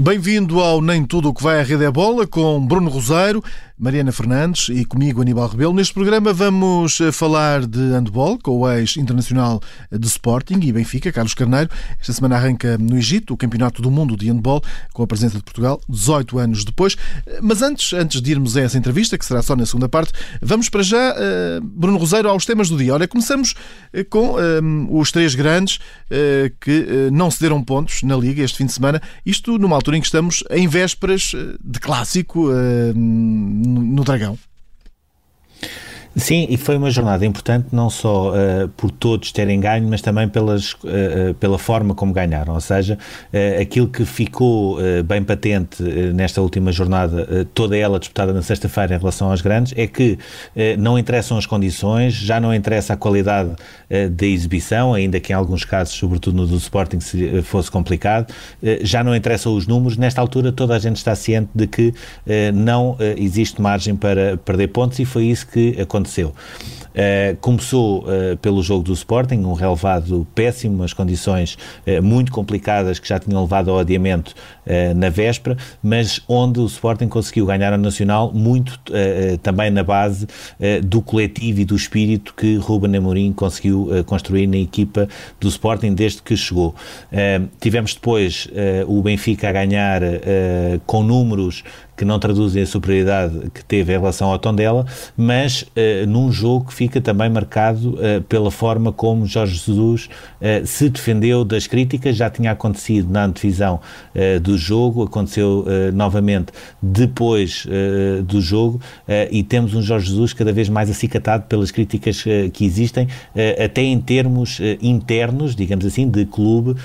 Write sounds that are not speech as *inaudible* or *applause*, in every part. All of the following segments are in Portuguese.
Bem-vindo ao Nem Tudo o que vai à Rede é Bola com Bruno Roseiro, Mariana Fernandes e comigo Aníbal Rebelo. Neste programa vamos eh, falar de handball com o ex-internacional de Sporting e Benfica, Carlos Carneiro. Esta semana arranca no Egito o Campeonato do Mundo de Handball com a presença de Portugal 18 anos depois. Mas antes, antes de irmos a essa entrevista, que será só na segunda parte, vamos para já, Bruno Roseiro, aos temas do dia. Olha, começamos eh, com os três grandes que não cederam pontos na Liga este fim de semana. Isto numa altura em que estamos em vésperas de clássico no Dragão. Sim, e foi uma jornada importante não só uh, por todos terem ganho, mas também pelas, uh, pela forma como ganharam. Ou seja, uh, aquilo que ficou bem patente nesta última jornada, toda ela disputada na sexta-feira em relação aos grandes, é que não interessam as condições, já não interessa a qualidade da exibição, ainda que em alguns casos, sobretudo no do Sporting, fosse complicado, já não interessam os números. Nesta altura, toda a gente está ciente de que não existe margem para perder pontos e foi isso que aconteceu aconteceu. Uh, começou uh, pelo jogo do Sporting, um relevado péssimo, as condições uh, muito complicadas que já tinham levado ao adiamento na véspera, mas onde o Sporting conseguiu ganhar a Nacional muito também na base do coletivo e do espírito que Ruben Amorim conseguiu construir na equipa do Sporting desde que chegou. tivemos depois o Benfica a ganhar com números que não traduzem a superioridade que teve em relação ao Tondela, mas uh, num jogo que fica também marcado uh, pela forma como Jorge Jesus uh, se defendeu das críticas, já tinha acontecido na antevisão do jogo, aconteceu novamente depois do jogo e temos um Jorge Jesus cada vez mais acicatado pelas críticas que existem, até em termos internos, digamos assim, de clube,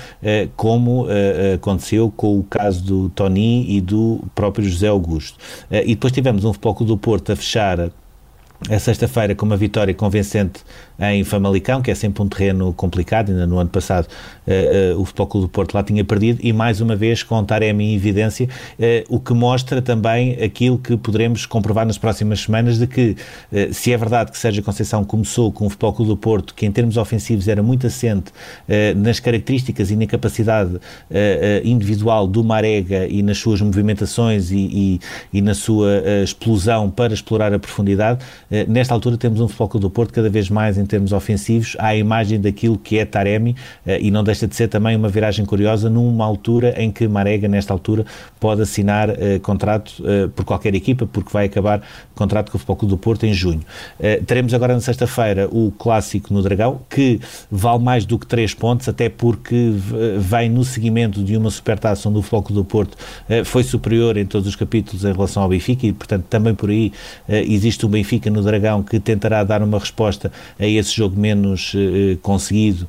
como aconteceu com o caso do Tony e do próprio José Augusto. Augusto. Eh, e depois tivemos um Futebol do Porto a fechar a sexta-feira com uma vitória convincente em Famalicão, que é sempre um terreno complicado, ainda no ano passado uh, uh, o Futebol Clube do Porto lá tinha perdido, e mais uma vez com Taremi em evidência, uh, o que mostra também aquilo que poderemos comprovar nas próximas semanas, de que se é verdade que Sérgio Conceição começou com o Futebol Clube do Porto, que em termos ofensivos era muito assente nas características e na capacidade individual do Marega e nas suas movimentações e, e, e na sua explosão para explorar a profundidade, nesta altura temos um Futebol Clube do Porto cada vez mais em termos ofensivos à imagem daquilo que é Taremi eh, e não deixa de ser também uma viragem curiosa numa altura em que Marega, nesta altura, pode assinar uh, contrato uh, por qualquer equipa, porque vai acabar contrato com o Futebol Clube do Porto em junho. Uh, teremos agora na sexta-feira o clássico no Dragão, que vale mais do que 3 pontos, até porque vem no seguimento de uma supertaça onde o Futebol Clube do Porto foi superior em todos os capítulos em relação ao Benfica e, portanto, também por aí existe o Benfica no Dragão que tentará dar uma resposta a esse jogo menos conseguido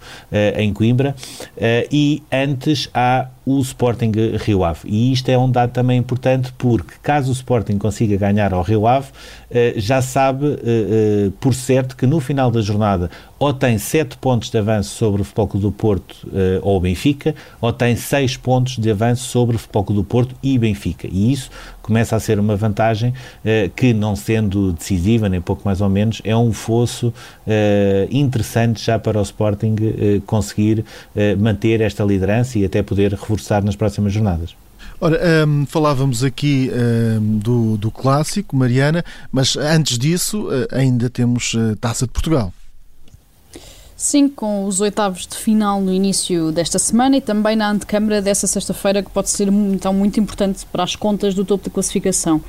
em Coimbra. Uh, e antes há o Sporting Rio Ave. E isto é um dado também importante porque, caso o Sporting consiga ganhar ao Rio Ave, já sabe por certo que no final da jornada ou tem 7 pontos de avanço sobre o Futebol do Porto ou Benfica, ou tem 6 pontos de avanço sobre o Futebol do Porto e Benfica. E isso começa a ser uma vantagem que, não sendo decisiva, nem pouco mais ou menos, é um fosso interessante já para o Sporting conseguir manter esta liderança e até poder reforçar nas próximas jornadas. Ora, um, falávamos aqui um, do, do clássico, Mariana, mas antes disso uh, ainda temos uh, Taça de Portugal. Sim, com os oitavos de final no início desta semana e também na antecâmara dessa sexta-feira, que pode ser então muito importante para as contas do topo da classificação.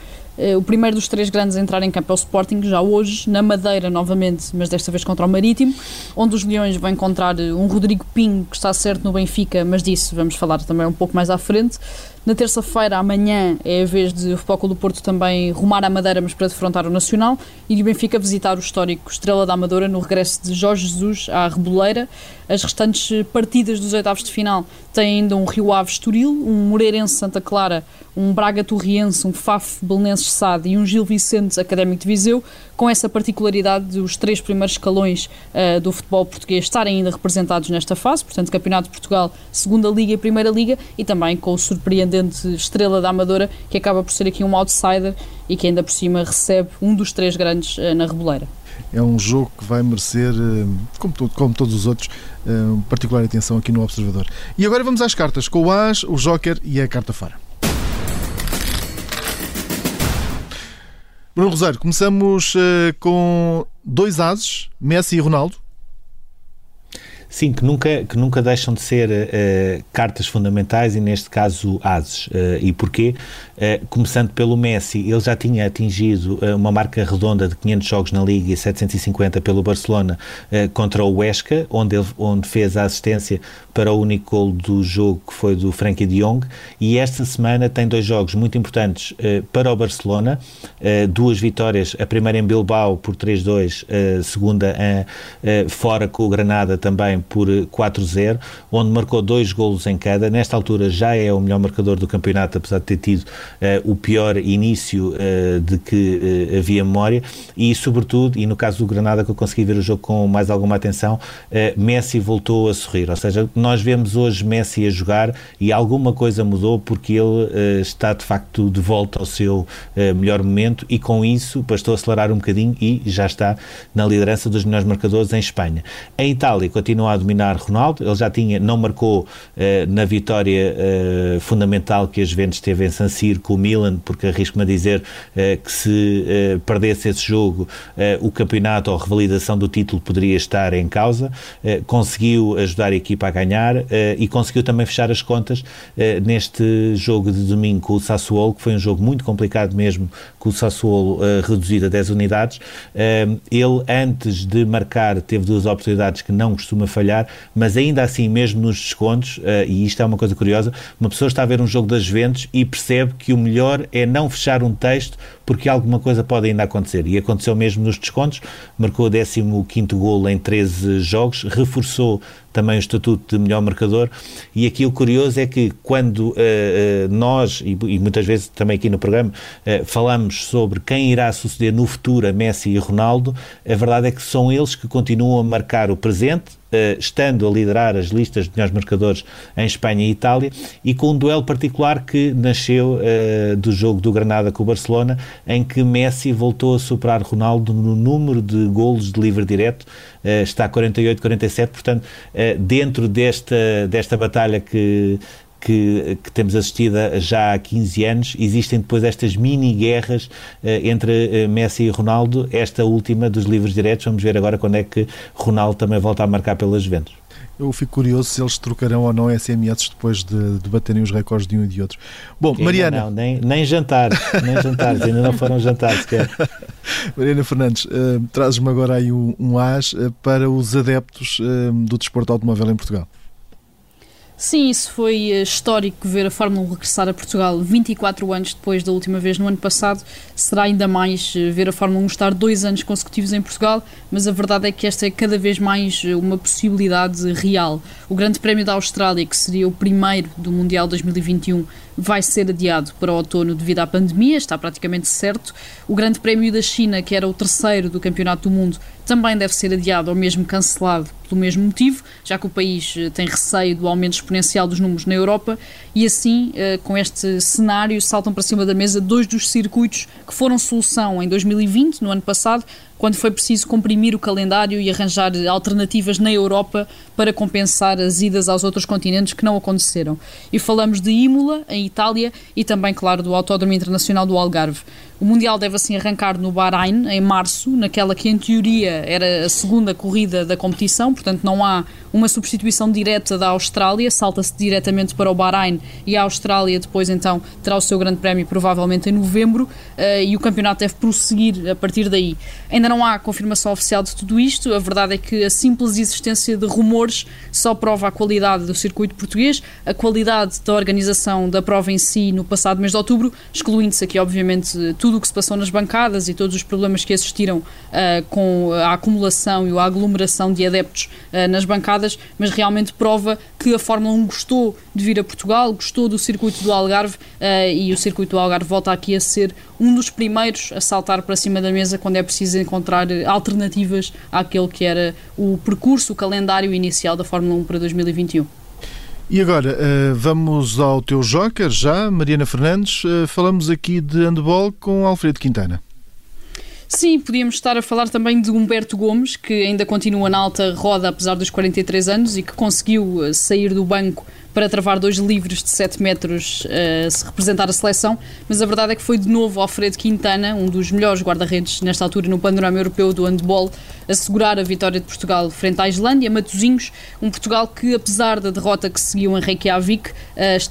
O primeiro dos três grandes a entrar em campo é o Sporting, já hoje, na Madeira novamente, mas desta vez contra o Marítimo, onde os Leões vão encontrar um Rodrigo Pinho, que está certo no Benfica, mas disso vamos falar também um pouco mais à frente. Na terça-feira, amanhã, é a vez de o Futebol do Porto também rumar à Madeira, mas para defrontar o Nacional, e de Benfica visitar o histórico Estrela da Amadora no regresso de Jorge Jesus à Reboleira. As restantes partidas dos oitavos de final têm ainda um Rio Ave Estoril, um Moreirense Santa Clara, um Braga Torriense, um Faf Belenenses Sade e um Gil Vicente Académico de Viseu, com essa particularidade dos três primeiros escalões uh, do futebol português estarem ainda representados nesta fase, portanto, Campeonato de Portugal, Segunda Liga e Primeira Liga, e também com o surpreendente Estrela da Amadora, que acaba por ser aqui um outsider e que ainda por cima recebe um dos três grandes uh, na Reboleira. É um jogo que vai merecer, uh, como, como todos os outros, particular atenção aqui no Observador. E agora vamos às cartas, com o As, o Joker e a carta fora. Bruno Rosário, começamos uh, com dois ases, Messi e Ronaldo. Sim, que nunca, que nunca deixam de ser uh, cartas fundamentais e, neste caso, ases. Uh, e porquê? Uh, começando pelo Messi, ele já tinha atingido uma marca redonda de 500 jogos na Liga e 750 pelo Barcelona contra o Huesca, onde, ele, onde fez a assistência para o único gol do jogo, que foi do Frankie de Jong. E esta semana tem dois jogos muito importantes para o Barcelona, duas vitórias, a primeira em Bilbao por 3-2, a segunda fora com o Granada também por 4-0, onde marcou dois golos em cada. Nesta altura já é o melhor marcador do campeonato, apesar de ter tido o pior início de que havia memória. E, sobretudo, e no caso do Granada, que eu consegui ver o jogo com mais alguma atenção, Messi voltou a sorrir. Ou seja, nós vemos hoje Messi a jogar e alguma coisa mudou porque ele está de facto de volta ao seu melhor momento e com isso bastou acelerar um bocadinho e já está na liderança dos melhores marcadores em Espanha. Em Itália continua a dominar Ronaldo, ele já tinha, não marcou eh, na vitória fundamental que a Juventus teve em San Siro com o Milan, porque arrisco-me a dizer que se perdesse esse jogo, o campeonato ou a revalidação do título poderia estar em causa. conseguiu ajudar a equipa a ganhar e conseguiu também fechar as contas neste jogo de domingo com o Sassuolo, que foi um jogo muito complicado mesmo, com o Sassuolo reduzido a 10 unidades. ele, antes de marcar, teve duas oportunidades que não costuma falhar mas ainda assim, mesmo nos descontos, uh, e isto é uma coisa curiosa, uma pessoa está a ver um jogo das Juventus e percebe que o melhor é não fechar um texto porque alguma coisa pode ainda acontecer. E aconteceu mesmo nos descontos, marcou o 15 gol em 13 jogos, reforçou também o estatuto de melhor marcador. E aqui o curioso é que quando uh, uh, nós, e, e, muitas vezes também aqui no programa, uh, falamos sobre quem irá suceder no futuro a Messi e Ronaldo, a verdade é que são eles que continuam a marcar o presente, estando a liderar as listas de melhores marcadores em Espanha e Itália, e com um duelo particular que nasceu do jogo do Granada com o Barcelona, em que Messi voltou a superar Ronaldo no número de golos de livre direto, está 48-47, portanto, dentro desta, desta batalha que, que, que, temos assistido já há 15 anos, existem depois estas mini-guerras uh, entre uh, Messi e Ronaldo, esta última dos livros diretos, vamos ver agora quando é que Ronaldo também volta a marcar pelas Juventus. Eu fico curioso se eles trocarão ou não SMS depois de, de baterem os recordes de um e de outro. Bom, Mariana. Não, nem, nem jantar, nem jantares, ainda não foram jantar sequer. *laughs* Mariana Fernandes, uh, trazes-me agora aí um, um as uh, para os adeptos uh, do desporto automóvel em Portugal. Sim, isso foi eh, histórico ver a Fórmula 1 regressar a Portugal 24 anos depois da última vez no ano passado. Será ainda mais eh, ver a Fórmula 1 estar dois anos consecutivos em Portugal, mas a verdade é que esta é cada vez mais eh, uma possibilidade real. O Grande Prémio da Austrália, que seria o primeiro do Mundial 2021, vai ser adiado para o outono devido à pandemia, está praticamente certo. O Grande Prémio da China, que era o terceiro do Campeonato do Mundo, também deve ser adiado ou mesmo cancelado pelo mesmo motivo, já que o país eh, tem receio do aumento exponencial dos números na Europa e assim, eh, com este cenário, saltam para cima da mesa dois dos circuitos que foram solução em 2020, no ano passado, quando foi preciso comprimir o calendário e arranjar alternativas na Europa para compensar as idas aos outros continentes que não aconteceram. E falamos de Imola, em Itália, e também, claro, do Autódromo Internacional do Algarve. O Mundial deve assim arrancar no Bahrein, em março, naquela que em teoria era a segunda corrida da competição, portanto não há uma substituição direta da Austrália, salta-se diretamente para o Bahrein e a Austrália depois então terá o seu grande prémio provavelmente em novembro uh, e o campeonato deve prosseguir a partir daí. Ainda não há confirmação oficial de tudo isto, a verdade é que a simples existência de rumores só prova a qualidade do circuito português, a qualidade da organização da prova em si no passado mês de outubro, excluindo-se aqui obviamente tudo o que se passou nas bancadas e todos os problemas que existiram uh, com a acumulação e a aglomeração de adeptos uh, nas bancadas, mas realmente prova que a Fórmula 1 gostou de vir a Portugal, gostou do circuito do Algarve uh, e o circuito do Algarve volta aqui a ser um dos primeiros a saltar para cima da mesa quando é preciso encontrar alternativas àquele que era o percurso, o calendário inicial da Fórmula 1 para 2021. E agora, vamos ao teu joker já, Mariana Fernandes. Falamos aqui de handball com Alfredo Quintana. Sim, podíamos estar a falar também de Humberto Gomes, que ainda continua na alta roda apesar dos 43 anos e que conseguiu eh, sair do banco para travar dois livros de 7 metros uh, se representar a seleção, mas a verdade é que foi de novo Alfredo Quintana, um dos melhores guarda-redes nesta altura no panorama europeu do handball, assegurar a vitória de Portugal frente à Islândia. Matosinhos, um Portugal que, apesar da derrota que seguiu em Reykjavik, uh,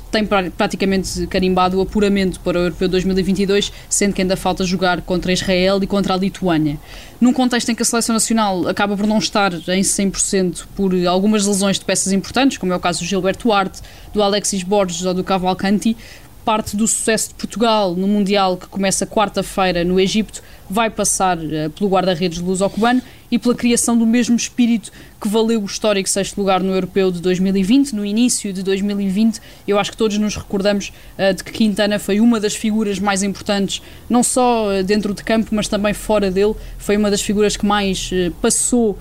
tem praticamente carimbado o apuramento para o Europeu 2022, sendo que ainda falta jogar contra Israel e contra a Lituânia. Num contexto em que a seleção nacional acaba por não estar em 100% por algumas lesões de peças importantes, como é o caso do Gilberto Duarte, do Alexis Borges ou do Cavalcanti, parte do sucesso de Portugal no Mundial que começa quarta-feira no Egito vai passar uh, pelo guarda-redes luso-cubano e pela criação do mesmo espírito que valeu o histórico sexto lugar no Europeu de 2020. No início de 2020, eu acho que todos nos recordamos uh, de que Quintana foi uma das figuras mais importantes, não só uh, dentro de campo, mas também fora dele. Foi uma das figuras que mais uh, passou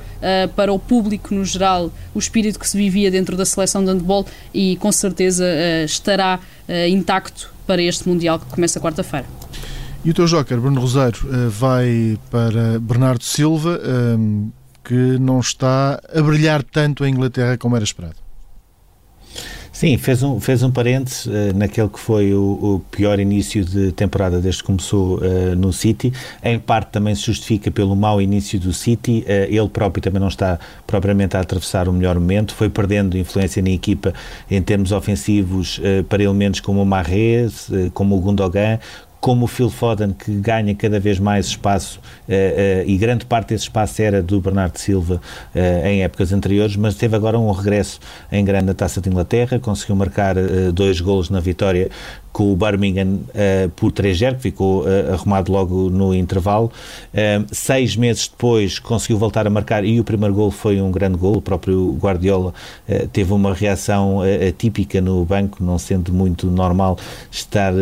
para o público no geral o espírito que se vivia dentro da seleção de handball e com certeza estará intacto para este Mundial que começa quarta-feira. E o teu joker, Bruno Rosário, eh, vai para Bernardo Silva, ehm, que não está a brilhar tanto em Inglaterra como era esperado. Sim, fez um, fez um parênteses uh, naquele que foi o, o, pior início de temporada desde que começou uh, no City. Em parte também se justifica pelo mau início do City. Uh, ele próprio também não está propriamente a atravessar o melhor momento. Foi perdendo influência na equipa em termos ofensivos para elementos como o Marrez, como o Gundogan, como o Phil Foden, que ganha cada vez mais espaço, uh, uh, e grande parte desse espaço era do Bernardo Silva uh, em épocas anteriores, mas teve agora um regresso em grande na Taça de Inglaterra, conseguiu marcar dois golos na vitória com o Birmingham por 3-0, que ficou arrumado logo no intervalo. Seis meses depois conseguiu voltar a marcar e o primeiro gol foi um grande gol. O próprio Guardiola teve uma reação atípica no banco, não sendo muito normal estar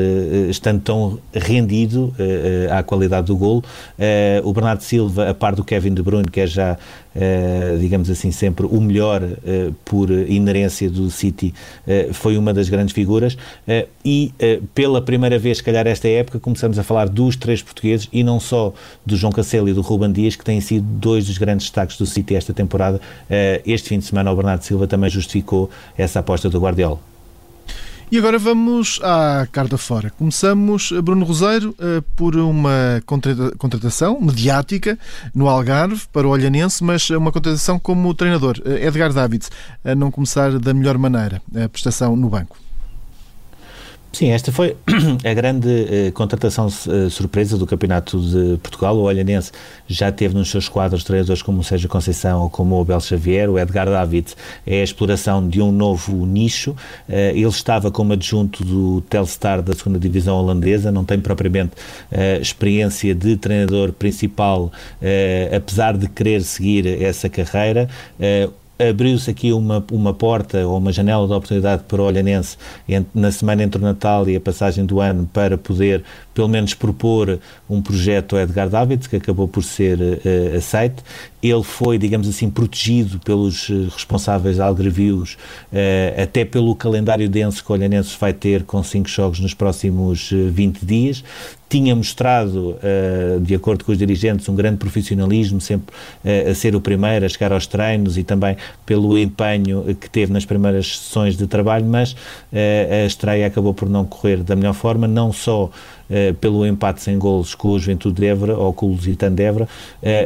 estando tão rendido à qualidade do gol. o Bernardo Silva, a par do Kevin De Bruyne, que é já Uh, digamos assim, sempre o melhor uh, por inerência do City, uh, foi uma das grandes figuras. e pela primeira vez, se calhar, esta época, começamos a falar dos três portugueses e não só do João Cancelo e do Ruben Dias, que têm sido dois dos grandes destaques do City esta temporada. este fim de semana, o Bernardo Silva também justificou essa aposta do Guardiola. E agora vamos à carta fora. Começamos, Bruno Roseiro, eh, por uma contratação mediática no Algarve para o Olhanense, mas uma contratação como treinador. Eh, Edgar Davids, a não começar da melhor maneira a prestação no banco. Sim, esta foi *clears throat* a grande uh, contratação uh, surpresa do Campeonato de Portugal. O Olhanense já teve nos seus quadros treinadores como o Sérgio Conceição ou como o Abel Xavier. O Edgar David é a exploração de um novo nicho. Uh, ele estava como adjunto do Telstar da segunda divisão holandesa, não tem propriamente experiência de treinador principal, apesar de querer seguir essa carreira abriu-se aqui uma, uma porta ou uma janela de oportunidade para o Olhanense na semana entre o Natal e a passagem do ano para poder pelo menos propor um projeto ao Edgar David, que acabou por ser uh, aceito. Ele foi, digamos assim, protegido pelos eh, responsáveis algrevios, uh, até pelo calendário denso que o Olhanense vai ter com cinco jogos nos próximos uh, 20 dias tinha mostrado, uh, de acordo com os dirigentes, um grande profissionalismo, sempre uh, a ser o primeiro a chegar aos treinos e também pelo empenho que teve nas primeiras sessões de trabalho, mas uh, a estreia acabou por não correr da melhor forma, não só pelo empate sem golos com o Juventude de Évora ou com o Lusitano de Évora,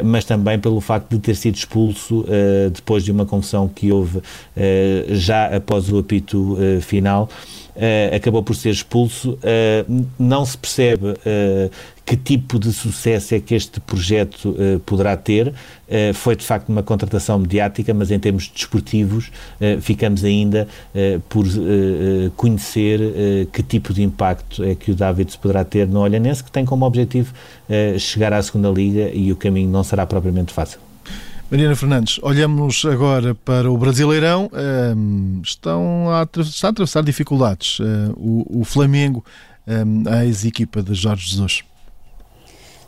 mas também pelo facto de ter sido expulso depois de uma confusão que houve já após o apito final uh, acabou por ser expulso. Uh, não se percebe uh, que tipo de sucesso é que este projeto poderá ter. foi de facto uma contratação mediática, mas em termos desportivos ficamos ainda por conhecer que tipo de impacto é que o Davids poderá ter no Olhanense, que tem como objetivo chegar à segunda liga e o caminho não será propriamente fácil. Mariana Fernandes, olhamos agora para o Brasileirão. estão a, está a atravessar dificuldades o, o Flamengo, a ex-equipa de Jorge Jesus.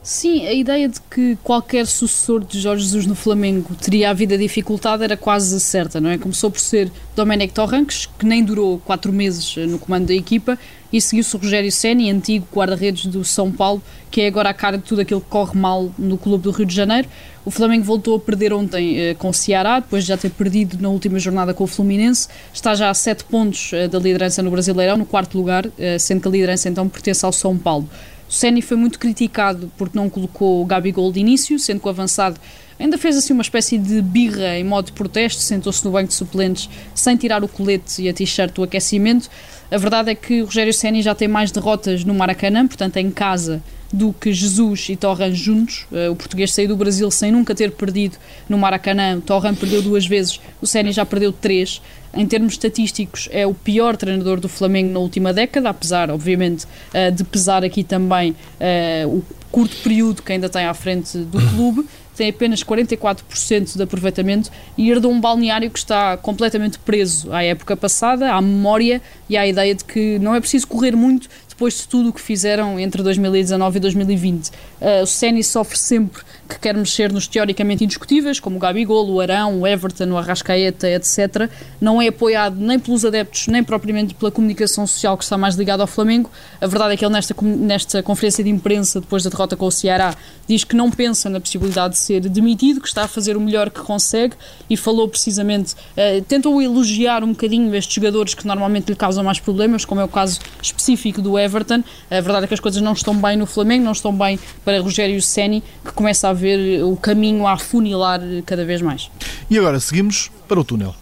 Sim, a ideia de que qualquer sucessor de Jorge Jesus no Flamengo teria a vida dificultada era quase certa, não é? Começou por ser Domenech Torranques, que nem durou quatro meses no comando da equipa, e seguiu-se Rogério Ceni, antigo guarda-redes do São Paulo, que é agora a cara de tudo aquilo que corre mal no clube do Rio de Janeiro. O Flamengo voltou a perder ontem eh, com o Ceará, depois de já ter perdido na última jornada com o Fluminense. Está já a sete pontos eh, da liderança no Brasileirão, no quarto lugar, eh, sendo que a liderança então pertence ao São Paulo. O Ceni foi muito criticado porque não colocou o Gabigol de início, sendo que o avançado ainda fez assim uma espécie de birra em modo de protesto, sentou-se no banco de suplentes sem tirar o colete e a t-shirt do aquecimento. A verdade é que o Rogério Ceni já tem mais derrotas no Maracanã, portanto em casa, do que Jesus e Torran juntos. Uh, o português saiu do Brasil sem nunca ter perdido no Maracanã. Torran perdeu duas vezes, o Ceni já perdeu três. Em termos estatísticos, é o pior treinador do Flamengo na última década, apesar, obviamente, uh, de pesar aqui também uh, o curto período que ainda tem à frente do clube tem apenas 44% de aproveitamento e herdou um balneário que está completamente preso à época passada, à memória e à ideia de que não é preciso correr muito depois de tudo o que fizeram entre 2019 e 2020. Uh, o Ceni sofre sempre que quer mexer nos teoricamente indiscutíveis, como o Gabigol, o Arão, o Everton, o Arrascaeta, etc. Não é apoiado nem pelos adeptos, nem propriamente pela comunicação social que está mais ligada ao Flamengo. A verdade é que ele, nesta, nesta conferência de imprensa, depois da derrota com o Ceará, diz que não pensa na possibilidade de ser demitido, que está a fazer o melhor que consegue e falou precisamente, uh, tentou elogiar um bocadinho estes jogadores que normalmente lhe causam mais problemas, como é o caso específico do Everton. A verdade é que as coisas não estão bem no Flamengo, não estão bem para Rogério Ceni, que começa a ver o caminho a afunilar cada vez mais. E agora seguimos para o túnel.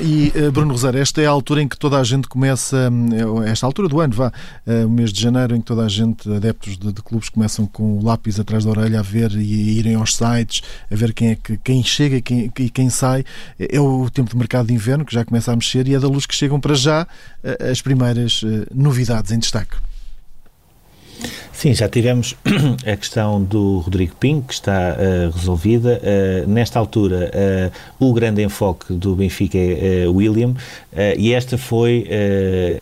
E uh, Bruno Rosário, esta é a altura em que toda a gente começa, uh, esta altura do ano, vá, uh, o mês de janeiro, em que toda a gente, adeptos de, de, clubes, começam com o lápis atrás da orelha a ver e a irem aos sites, a ver quem é que quem chega e quem, quem sai. É o tempo de mercado de inverno que já começa a mexer e é da luz que chegam para já as primeiras novidades em destaque. Sim, já tivemos *clears throat* a questão do Rodrigo Pinho, que está uh, resolvida. Uh, nesta altura, uh, o grande enfoque do Benfica é William, e esta foi,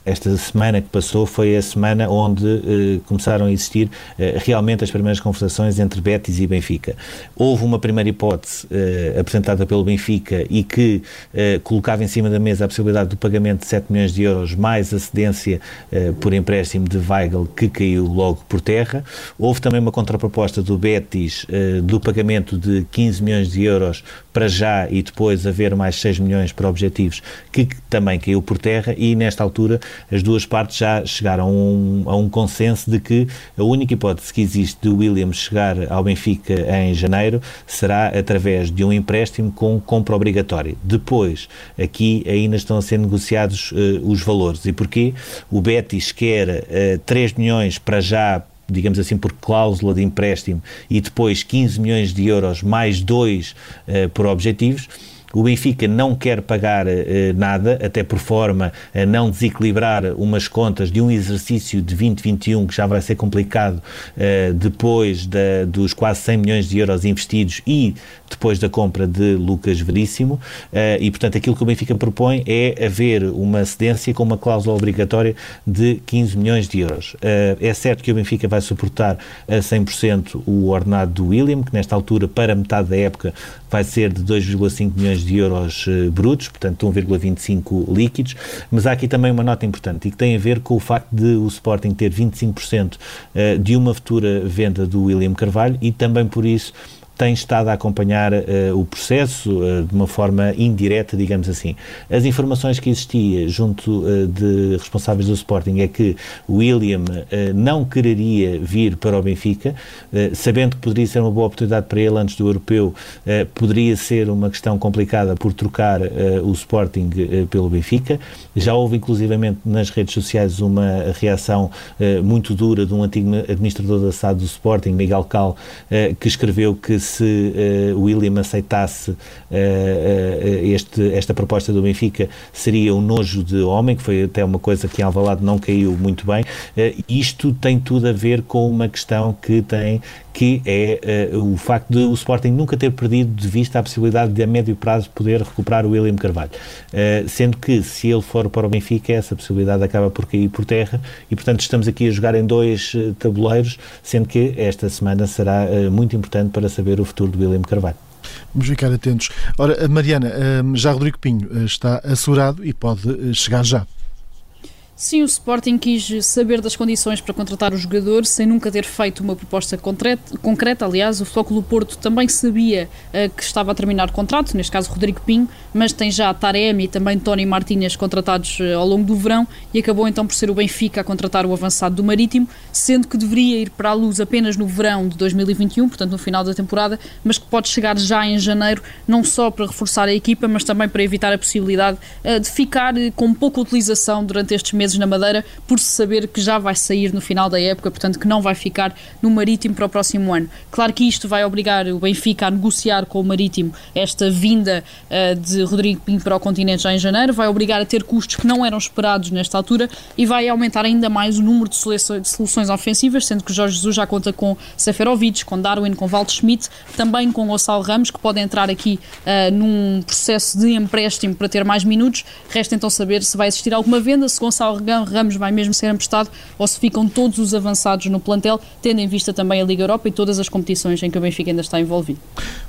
esta semana que passou, foi a semana onde começaram a existir realmente as primeiras conversações entre Betis e Benfica. Houve uma primeira hipótese apresentada pelo Benfica e que colocava em cima da mesa a possibilidade do pagamento de 7 milhões de euros mais a cedência por empréstimo de Weigl, que caiu logo por terra. Houve também uma contraproposta do Betis uh, do pagamento de 15 milhões de euros para já e depois haver mais 6 milhões para objetivos, que também caiu por terra e nesta altura as duas partes já chegaram a um, a um consenso de que a única hipótese que existe de Williams chegar ao Benfica em janeiro será através de um empréstimo com compra obrigatória. Depois, aqui ainda estão a ser negociados uh, os valores. E porquê? O Betis quer uh, 3 milhões para já digamos assim, por cláusula de empréstimo e depois 15 milhões de euros mais dois uh, por objetivos. O Benfica não quer pagar nada, até por forma a não desequilibrar umas contas de um exercício de 2021 que já vai ser complicado depois da, dos quase 100 milhões de euros investidos e depois da compra de Lucas Veríssimo e, portanto, aquilo que o Benfica propõe é haver uma cedência com uma cláusula obrigatória de 15 milhões de euros. é certo que o Benfica vai suportar a 100% o ordenado do William, que nesta altura, para metade da época, vai ser de 2,5 milhões de euros uh, brutos, portanto 1,25 líquidos, mas há aqui também uma nota importante e que tem a ver com o facto de o Sporting ter 25% uh, eh, de uma futura venda do William Carvalho e também por isso tem estado a acompanhar uh, o processo uh, de uma forma indireta, digamos assim. As informações que existia junto uh, de responsáveis do Sporting é que William não quereria vir para o Benfica, sabendo que poderia ser uma boa oportunidade para ele antes do europeu, poderia ser uma questão complicada por trocar o Sporting pelo Benfica. Já houve inclusivamente nas redes sociais uma reação muito dura de um antigo administrador da SAD do Sporting, Miguel Cal, que escreveu que se uh, William aceitasse uh, este, esta proposta do Benfica, seria um nojo de homem, que foi até uma coisa que em Alvalade não caiu muito bem. isto tem tudo a ver com uma questão que tem que é uh, o facto de o Sporting nunca ter perdido de vista a possibilidade de a médio prazo poder recuperar o William Carvalho. Uh, sendo que se ele for para o Benfica, essa possibilidade acaba por cair por terra e, portanto, estamos aqui a jogar em dois uh, tabuleiros, sendo que esta semana será muito importante para saber o futuro do William Carvalho. Vamos ficar atentos. Ora, Mariana, já Rodrigo Pinho está assegurado e pode chegar já. Sim, o Sporting quis saber das condições para contratar o jogador sem nunca ter feito uma proposta concreta. Aliás, o Flóculo Porto também sabia uh, que estava a terminar o contrato, neste caso Rodrigo Pinho, mas tem já Taremi e também Tony Martínez contratados uh, ao longo do verão e acabou então por ser o Benfica a contratar o avançado do Marítimo, sendo que deveria ir para a luz apenas no verão de 2021, portanto no final da temporada, mas que pode chegar já em janeiro, não só para reforçar a equipa, mas também para evitar a possibilidade uh, de ficar com pouca utilização durante estes meses meses na Madeira, por se saber que já vai sair no final da época, portanto que não vai ficar no Marítimo para o próximo ano. Claro que isto vai obrigar o Benfica a negociar com o Marítimo esta vinda uh, de Rodrigo Pinho para o continente já em janeiro, vai obrigar a ter custos que não eram esperados nesta altura e vai aumentar ainda mais o número de, de soluções ofensivas, sendo que Jorge Jesus já conta com Seferovic, com Darwin, com Walter Schmidt, também com Gonçalo Ramos, que podem entrar aqui uh, num processo de empréstimo para ter mais minutos. Resta então saber se vai existir alguma venda, se Gonçalo Ramos vai mesmo ser emprestado ou se ficam todos os avançados no plantel, tendo em vista também a Liga Europa e todas as competições em que o Benfica ainda está envolvido.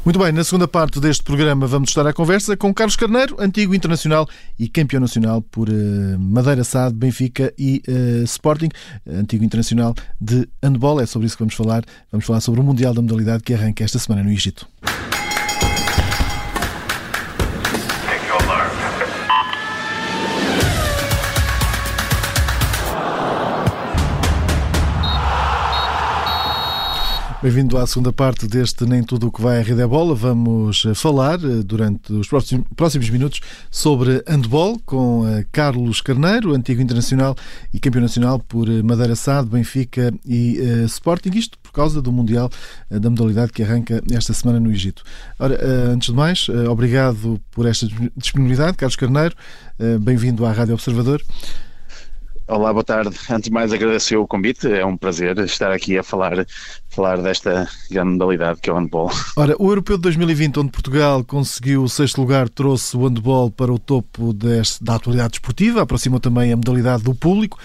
Muito bem, na segunda parte deste programa vamos estar à conversa com Carlos Carneiro, antigo internacional e campeão nacional por uh, Madeira Sade, Benfica e uh, Sporting, antigo internacional de handball. É sobre isso que vamos falar. Vamos falar sobre o Mundial da Modalidade que arranca esta semana no Egito. Bem-vindo à segunda parte deste Nem Tudo o que vai à Rede é Bola. Vamos eh, falar eh, durante os próximos minutos sobre handball com eh, Carlos Carneiro, antigo internacional e campeão nacional por Madeira Sade, Benfica e Sporting. Isto por causa do Mundial da modalidade que arranca esta semana no Egito. Ora, antes de mais, obrigado por esta disponibilidade, Carlos Carneiro. Bem-vindo à Rádio Observador. Olá, boa tarde. Antes de mais agradecer o convite, é um prazer estar aqui a falar, falar desta grande modalidade que é o handball. Ora, o Europeu de 2020, onde Portugal conseguiu o sexto lugar, trouxe o handball para o topo deste, da atualidade desportiva, aproximou também a modalidade do público.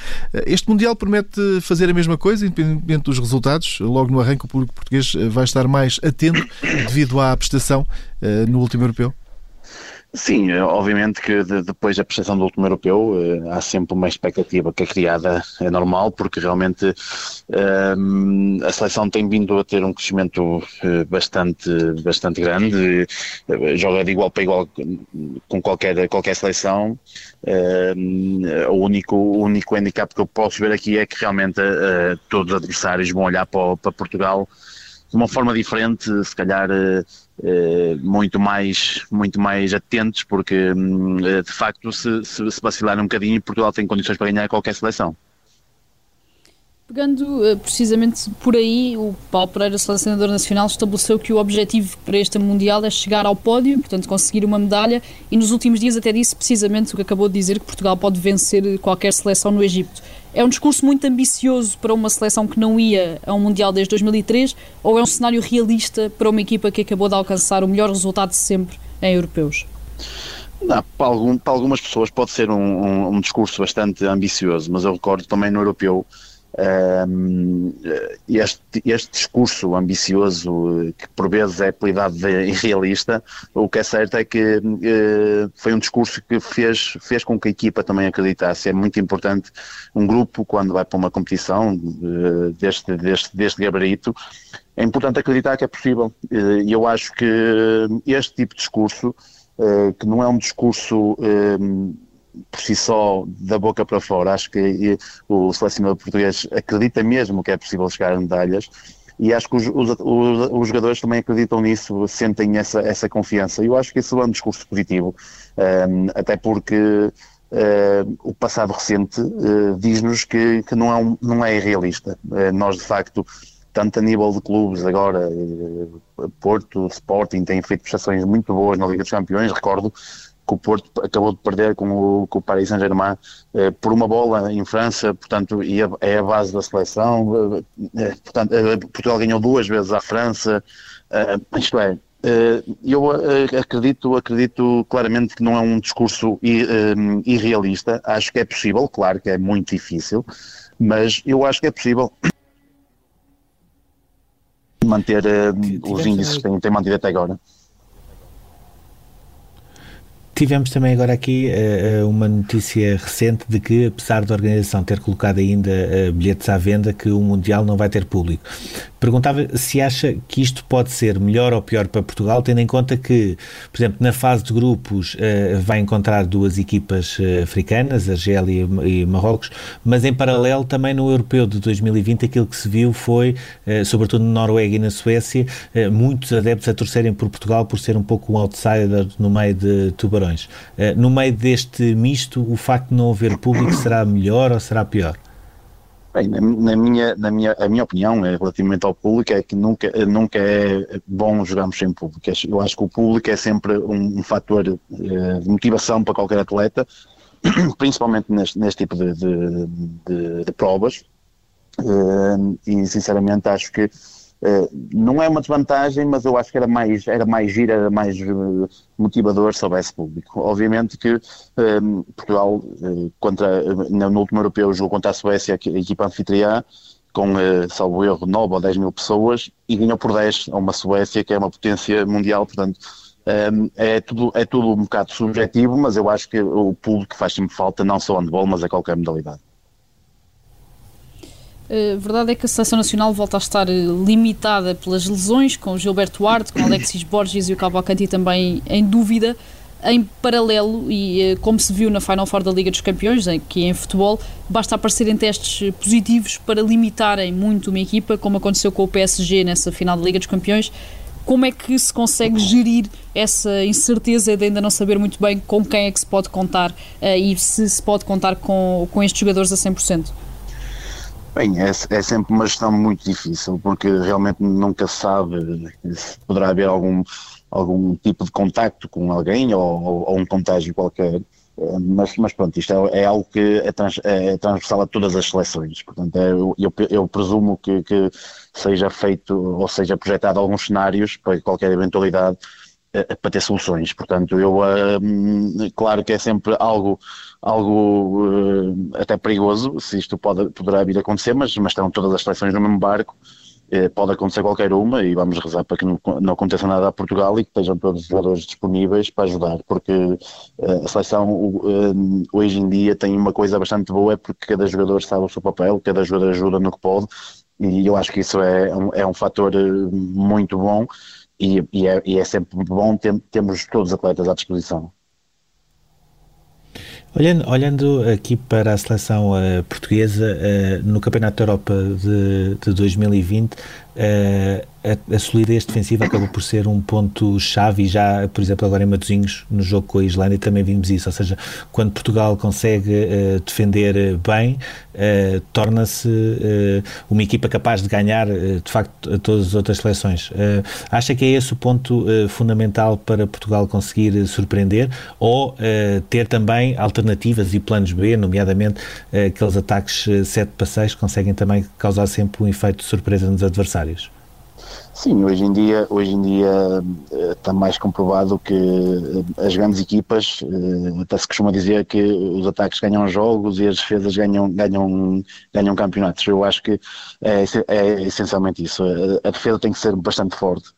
Este Mundial promete fazer a mesma coisa, independentemente dos resultados. Logo no arranque, o público português vai estar mais atento *coughs* devido à prestação eh, no último Europeu. Sim, eh, obviamente que de, depois da prestação do último europeu eh, há sempre uma expectativa que é criada, é normal, porque realmente eh, a seleção tem vindo a ter um crescimento bastante, bastante grande, joga de igual para igual com qualquer, qualquer seleção. o, único, o único handicap que eu posso ver aqui é que realmente todos os adversários vão olhar para, para Portugal de uma forma diferente, se calhar eh, eh, muito mais muito mais atentos, porque hum, eh, de facto se, se, se vacilar um bocadinho, Portugal tem condições para ganhar qualquer seleção. Pegando precisamente por aí, o Paulo Pereira, selecionador nacional, estabeleceu que o objetivo para este Mundial é chegar ao pódio, portanto conseguir uma medalha, e nos últimos dias até disse precisamente o que acabou de dizer, que Portugal pode vencer qualquer seleção no Egito. É um discurso muito ambicioso para uma seleção que não ia a um Mundial desde 2003, ou é um cenário realista para uma equipa que acabou de alcançar o melhor resultado de sempre em europeus? Não, para, algum, para, algumas pessoas pode ser um, um, um, discurso bastante ambicioso, mas eu recordo também no europeu este, este, discurso ambicioso, que por vezes é apelidado de irrealista, o que é certo é que uh, foi um discurso que fez, fez com que a equipa também acreditasse. É muito importante um grupo, quando vai para uma competição uh, deste, deste, deste gabarito, é importante acreditar que é possível. E eu acho que este tipo de discurso eh, que não é um discurso ehm, por si só da boca para fora. Acho que o selecionador português acredita mesmo que é possível chegar a medalhas e acho que os, os, os, jogadores também acreditam nisso, sentem essa, essa confiança. E eu acho que isso é um discurso positivo, um, ehm, até porque uh, o passado recente uh, diz-nos que, que não, é um, não é irrealista. Uh, nós, de facto, tanto a nível de clubes agora, Porto, Sporting têm feito prestações muito boas na Liga dos Campeões, recordo que o Porto acabou de perder com o, com o Paris Saint-Germain eh, por uma bola em França, portanto, e é a base da seleção, eh, eh portanto, eh, Portugal ganhou duas vezes à França, eh, isto é, eu acredito, acredito claramente que não é um discurso irrealista, acho que é possível, claro que é muito difícil, mas eu acho que é possível manter os índices que têm, têm mantido até agora. Tivemos também agora aqui uh, uma notícia recente de que, apesar da organização ter colocado ainda uh, bilhetes à venda, que o Mundial não vai ter público. Perguntava se acha que isto pode ser melhor ou pior para Portugal, tendo em conta que, por exemplo, na fase de grupos uh, vai encontrar duas equipas africanas, Argélia e, Marrocos, mas em paralelo também no Europeu de 2020 aquilo que se viu foi, sobretudo na Noruega e na Suécia, muitos adeptos a torcerem por Portugal por ser um pouco um outsider no meio de tubarões. No meio deste misto, o facto de não haver público será melhor ou será pior? Bem, na, na, minha, na minha, a minha opinião é, relativamente ao público é que nunca, nunca é bom jogarmos sem público. Eu acho que o público é sempre um, um fator eh, de motivação para qualquer atleta, *clears throat* principalmente neste, neste tipo de, de, de, de provas. Eh, e sinceramente acho que eh, não é uma desvantagem, mas eu acho que era mais, era mais giro, era mais uh, motivador se houvesse público. Obviamente que uh, Portugal, uh, contra, no último europeu, jogou contra a Suécia, a equipa anfitriã, com, salvo erro, 9 ou 10 mil pessoas, e ganhou por 10 a uma Suécia, que é uma potência mundial, portanto, um, é, tudo, é tudo um bocado subjetivo, mas eu acho que o público faz sempre falta, não só handball, mas a qualquer modalidade. A eh, verdade é que a seleção nacional volta a estar eh, limitada pelas lesões, com o Gilberto Duarte, com Alexis Borges e o Cavalcanti também em dúvida. Em paralelo, e eh, como se viu na Final Four da Liga dos Campeões, que em futebol, basta aparecerem testes positivos para limitarem muito uma equipa, como aconteceu com o PSG nessa final da Liga dos Campeões. Como é que se consegue gerir essa incerteza de ainda não saber muito bem com quem é que se pode contar e se se pode contar com, com estes jogadores a 100%? Bem, é, é, sempre uma gestão muito difícil, porque realmente nunca se sabe se poderá haver algum, algum tipo de contacto com alguém ou, ou, ou um contágio qualquer. Eh, mas, mas pronto, isto é, é algo que é, trans, é, transversal a todas as seleções. Portanto, é, eu, eu, presumo que, que, seja feito ou seja projetado alguns cenários para qualquer eventualidade para ter soluções. Portanto, eu, claro que é sempre algo algo uh, até perigoso, se isto pode, poderá vir a acontecer, mas, mas estão todas as seleções no mesmo barco, uh, pode acontecer qualquer uma e vamos rezar para que não, não aconteça nada a Portugal e que estejam todos os jogadores disponíveis para ajudar, porque uh, a seleção hoje em dia tem uma coisa bastante boa, é porque cada jogador sabe o seu papel, cada jogador ajuda no que pode e eu acho que isso é um, é um fator muito bom e, e, é, e é sempre bom ter, termos todos os atletas à disposição. Olhando, olhando aqui para a seleção uh, portuguesa, uh, no Campeonato da Europa de, de 2020, uh, a, a, solidez defensiva acabou por ser um ponto-chave e já, por exemplo, agora em Matosinhos, no jogo com a Islândia, também vimos isso, ou seja, quando Portugal consegue uh, defender bem, uh, torna-se uma equipa capaz de ganhar, de facto, a todas as outras seleções. acha que é esse o ponto fundamental para Portugal conseguir surpreender ou ter também alternativas e planos B, nomeadamente aqueles ataques 7 para 6 que conseguem também causar sempre um efeito de surpresa nos adversários? Sim, hoje em dia, hoje em dia eh, está mais comprovado que eh, as grandes equipas, eh, até se costuma dizer que os ataques ganham jogos e as defesas ganham, ganham, ganham campeonatos. Eu acho que é, é essencialmente isso. A defesa tem que ser bastante forte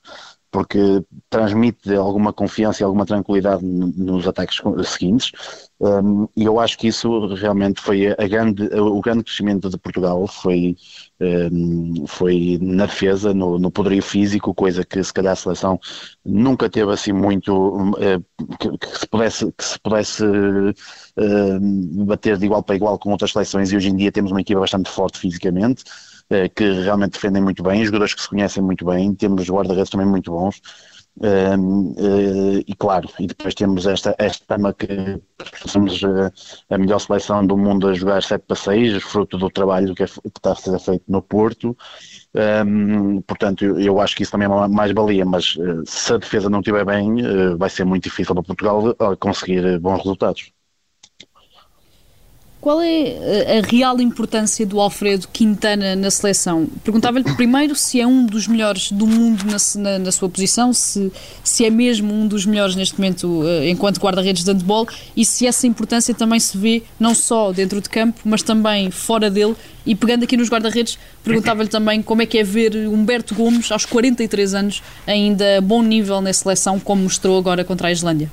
porque transmite alguma confiança e alguma tranquilidade nos ataques seguintes. Um, e eu acho que isso realmente foi a grande, o grande crescimento de Portugal foi, um, foi na defesa, no, no, poderio físico, coisa que se calhar a seleção nunca teve assim muito uh, que, que, se pudesse, que se pudesse uh, bater de igual para igual com outras seleções e hoje em dia temos uma equipa bastante forte fisicamente. Eh, que realmente defendem muito bem, jogadores que se conhecem muito bem, temos guarda-redes também muito bons. Uh, uh, e claro, e depois temos esta, esta que somos uh, a melhor seleção do mundo a jogar 7 para 6, fruto do trabalho que, é, que está a ser feito no Porto. Um, portanto, eu, eu, acho que isso também é uma mais-valia, mas se a defesa não estiver bem, vai ser muito difícil para Portugal conseguir bons resultados. Qual é eh, a real importância do Alfredo Quintana na seleção? Perguntava-lhe primeiro se é um dos melhores do mundo na, na, na, sua posição, se, se é mesmo um dos melhores neste momento uh, enquanto guarda-redes de handball e se essa importância também se vê não só dentro de campo, mas também fora dele. E pegando aqui nos guarda-redes, perguntava-lhe também como é que é ver Humberto Gomes, aos 43 anos, ainda a bom nível na seleção, como mostrou agora contra a Islândia.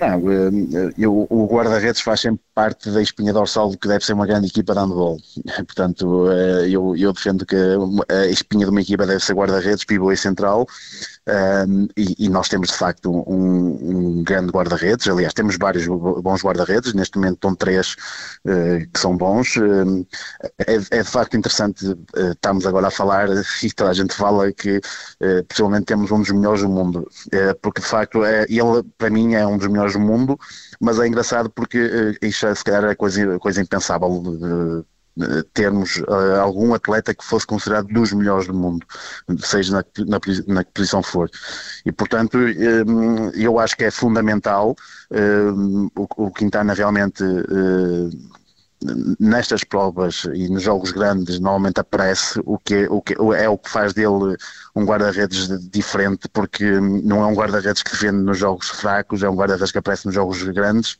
Não, eh, eu, o guarda-redes faz sempre parte da espinha dorsal do que deve ser uma grande equipa de handball. *laughs* Portanto, eh, eu, eu defendo que a espinha de uma equipa deve ser guarda-redes, pivô e central, um, e, e, nós temos de facto um, um grande guarda-redes, aliás, temos vários bons guarda-redes, neste momento estão três uh, que são bons. Uh, é, é, de facto interessante, uh, estamos agora a falar, *laughs* e toda a gente fala que possivelmente temos um dos melhores do mundo, porque de facto é, ele, para mim, é um dos melhores do mundo, mas é engraçado porque isto é, se calhar é coisa, coisa impensável termos uh, algum atleta que fosse considerado dos melhores do mundo, seja na, na, na posição for. E, portanto, um, eh, eu acho que é fundamental um, eh, o, o, Quintana realmente. Uh, nestas provas e nos jogos grandes normalmente aparece o que, o que é o que faz dele um guarda-redes diferente porque não é um guarda-redes que defende nos jogos fracos, é um guarda-redes que aparece nos jogos grandes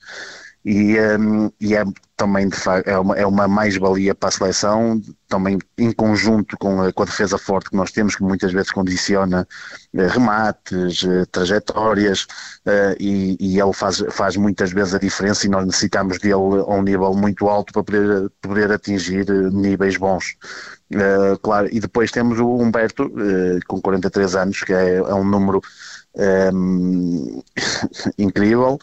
e, um, e é também facto é uma, é uma mais-valia para a seleção, também em conjunto com a, com a, defesa forte que nós temos, que muitas vezes condiciona eh, remates, eh, trajetórias, eh, e, e, ele faz, faz muitas vezes a diferença e nós necessitamos dele a um nível muito alto para poder, poder atingir níveis bons. Claro, e depois temos o Humberto, com 43 anos, que é, é um número *laughs* incrível.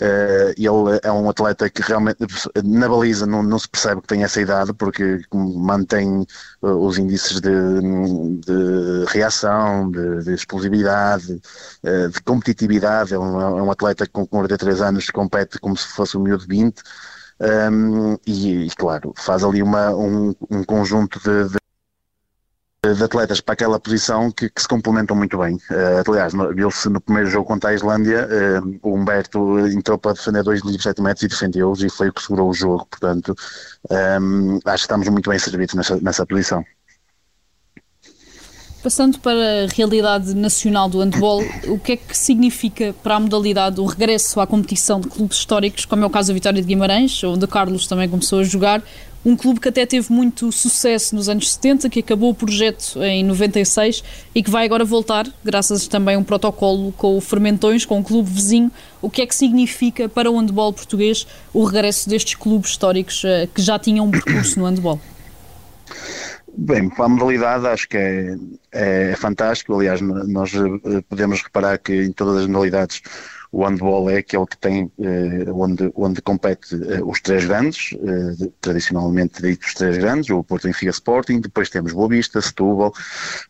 Uh, ele é um atleta que realmente na baliza não, não, se percebe que tem essa idade porque mantém uh, os índices de, de reação, de, de explosividade, uh, de competitividade. É um, é um, atleta que com 43 anos compete como se fosse um miúdo de 20 um, e, e, claro, faz ali uma, um, um conjunto de, de de atletas para aquela posição que, que se complementam muito bem. Uh, aliás, viu-se no primeiro jogo contra a Islândia, uh, o Humberto entrou para defender dois livros 7 metros e defendeu-os e foi o que segurou o jogo. Portanto, um, acho que estamos muito bem servidos nessa, nessa posição. Passando para a realidade nacional do handball, o que é que significa para a modalidade o regresso à competição de clubes históricos, como é o caso da Vitória de Guimarães, onde Carlos também começou a jogar, um clube que até teve muito sucesso nos anos 70, que acabou o projeto em 96 e que vai agora voltar, graças também a um protocolo com o Fermentões, com o clube vizinho. O que é que significa para o handball português o regresso destes clubes históricos uh, que já tinham um percurso no handball? Bem, para a modalidade acho que é, é fantástico. Aliás, nós eh, podemos reparar que em todas as modalidades o handball é aquele que tem, onde, onde compete os três grandes, tradicionalmente ditos três grandes, o Porto Benfica Sporting, depois temos Boa Vista, Setúbal,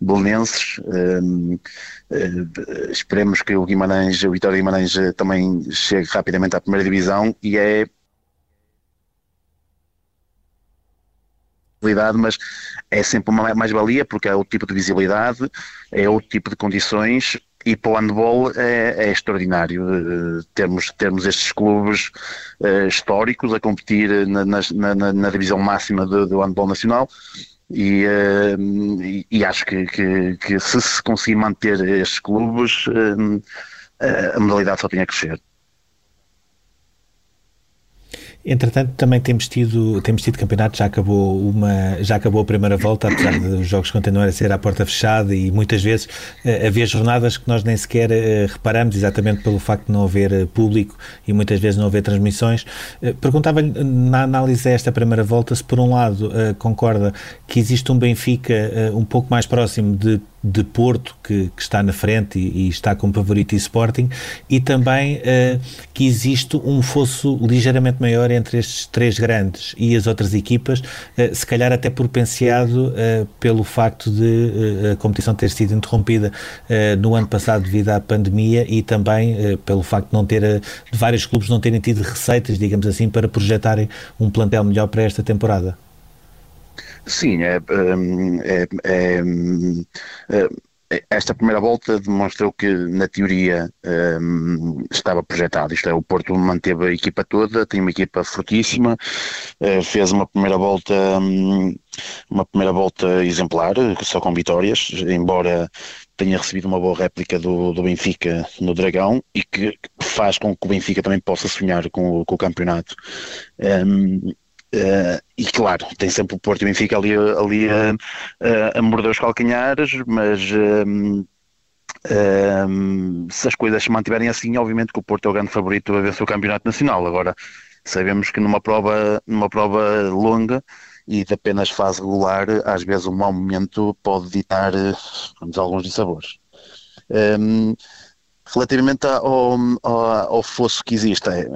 Belenenses, esperemos que o Guimarães, o Vitória Guimarães também chegue rapidamente à primeira divisão e é mas é sempre uma mais-valia porque é outro tipo de visibilidade, é outro tipo de condições e para o handball é, é extraordinário uh, termos, termos estes clubes uh, históricos a competir na, na, na, na divisão máxima do, do handball nacional e, uh, e, e, acho que, que, que, se se conseguir manter estes clubes a modalidade só tem a crescer. Entretanto, também temos tido, temos tido campeonato, já acabou, uma, já acabou a primeira volta, apesar dos jogos continuarem a ser à porta fechada e muitas vezes uh, havia jornadas que nós nem sequer uh, reparamos, exatamente pelo facto de não haver uh, público e muitas vezes não haver transmissões. Perguntava-lhe, na análise desta primeira volta, se por um lado concorda que existe um Benfica um pouco mais próximo de de Porto, que, que, está na frente e, e, está como favorito e Sporting, e também uh, que existe um fosso ligeiramente maior entre estes três grandes e as outras equipas, uh, se calhar até propenciado uh, pelo facto de a competição ter sido interrompida no ano passado devido à pandemia e também pelo facto de não ter, de vários clubes não terem tido receitas, digamos assim, para projetarem um plantel melhor para esta temporada. Sim, é, hum, é, é, hum, é, esta primeira volta demonstrou que, na teoria, um, estava projetado. Isto é, o Porto manteve a equipa toda, tem uma equipa fortíssima, uh, fez uma primeira volta, um, uma primeira volta exemplar, só com vitórias, embora tenha recebido uma boa réplica do, do Benfica no Dragão e que faz com que o Benfica também possa sonhar com com o campeonato. Um, Uh, e claro, tem sempre o Porto e o Benfica ali, ali a, a, a morder os calcanhares, mas um, se as coisas se mantiverem assim, obviamente que o Porto é o grande favorito a vencer o campeonato nacional. Agora, sabemos que numa prova, numa prova longa e de apenas fase regular, às vezes um mau momento pode ditar alguns dissabores. Um, Relativamente ao, ao, ao, fosso que existe, é,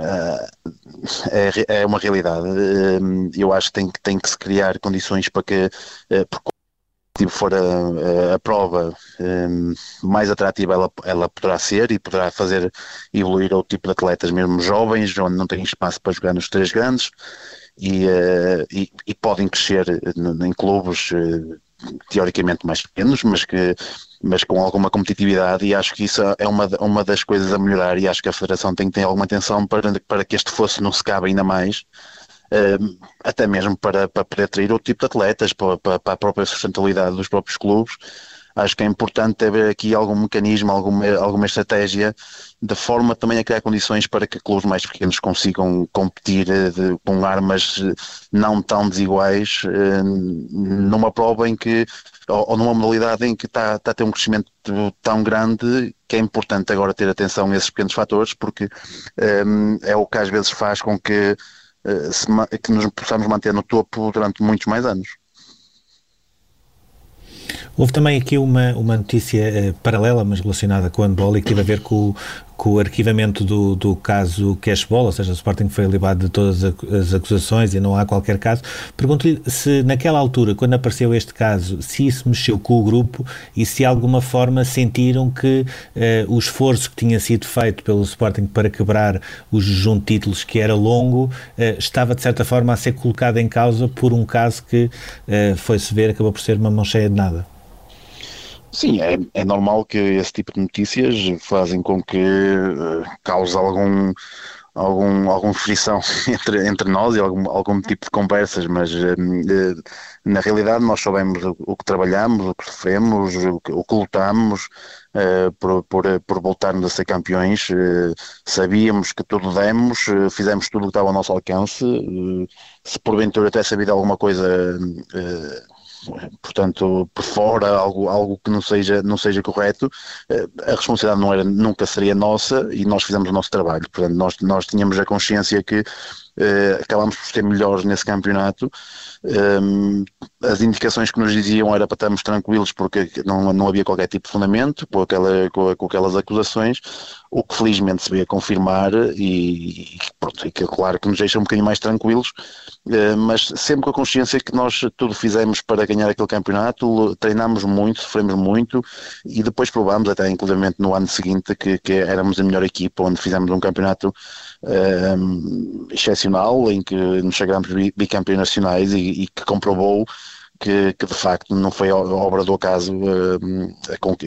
é, é, uma realidade. Hum, eu acho que tem, tem que se criar condições para que, eh, se for a, a, prova hum, mais atrativa, ela, ela poderá ser e poderá fazer evoluir outro tipo de atletas, mesmo jovens, onde não têm espaço para jogar nos três grandes. E, uh, e, e, podem crescer em clubes teoricamente mais pequenos, mas que mas com alguma competitividade e acho que isso é uma, uma das coisas a melhorar e acho que a Federação tem que ter alguma atenção para, para que este fosse não se cabe ainda mais, uh, até mesmo para, para poder atrair outro tipo de atletas, para, para, para a própria sustentabilidade dos próprios clubes acho que é importante haver aqui algum mecanismo, alguma, alguma estratégia de forma também a criar condições para que clubes mais pequenos consigam competir eh, de, com armas eh, não tão desiguais eh, numa prova em que, ou, ou numa modalidade em que está, está a ter um crescimento tão grande que é importante agora ter atenção a esses pequenos fatores porque é o que às vezes faz com que, se, que nos possamos manter no topo durante muitos mais anos. Houve também aqui uma, uma notícia uh, paralela, mas relacionada com o handball e que teve a ver com, com o arquivamento do, do caso Cashball, ou seja, o Sporting foi libado de todas as acusações e não há qualquer caso. Pergunto-lhe se naquela altura, quando apareceu este caso, se isso mexeu com o grupo e se de alguma forma sentiram que uh, o esforço que tinha sido feito pelo Sporting para quebrar o jejum de títulos, que era longo, uh, estava de certa forma a ser colocado em causa por um caso que uh, foi-se ver, acabou por ser uma mão cheia de nada. Sim, é, é normal que esse tipo de notícias fazem com que uh, cause algum, algum, algum frição *laughs* entre, entre nós e algum, algum tipo de conversas, mas uh, na realidade nós sabemos o, que trabalhamos, o que sofremos, o que, o que lutamos uh, por, por, por voltarmos a ser campeões, sabíamos que tudo demos, fizemos tudo o que estava ao nosso alcance, se porventura até sabido alguma coisa portanto, por fora, algo, algo que não seja, não seja correto, eh, a responsabilidade não era, nunca seria nossa e nós fizemos o nosso trabalho. Portanto, nós, nós tínhamos a consciência que uh, acabámos por ser melhores nesse campeonato. Um, as indicações que nos diziam era para estarmos tranquilos porque não, não havia qualquer tipo de fundamento com, aquela, com, com aquelas acusações, o que felizmente se veio a confirmar e, e, pronto, e que claro que nos deixa um bocadinho mais tranquilos, uh, mas sempre com a consciência que nós tudo fizemos para ganhar aquele campeonato, treinámos muito, sofremos muito e depois provámos até inclusive no ano seguinte que, que éramos a melhor equipa, onde fizemos um campeonato um, excepcional em que nos chegámos bicampeões nacionais e, e que comprovou que, que, de facto não foi obra do acaso um,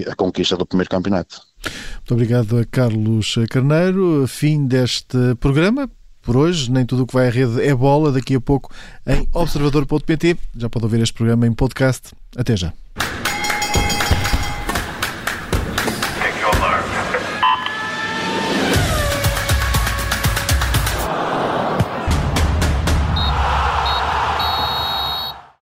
a conquista do primeiro campeonato. Muito obrigado a Carlos Carneiro. Fim deste programa. Por hoje, nem tudo o que vai à rede é bola. Daqui a pouco em observador.pt. Já pode ouvir este programa em podcast. Até já.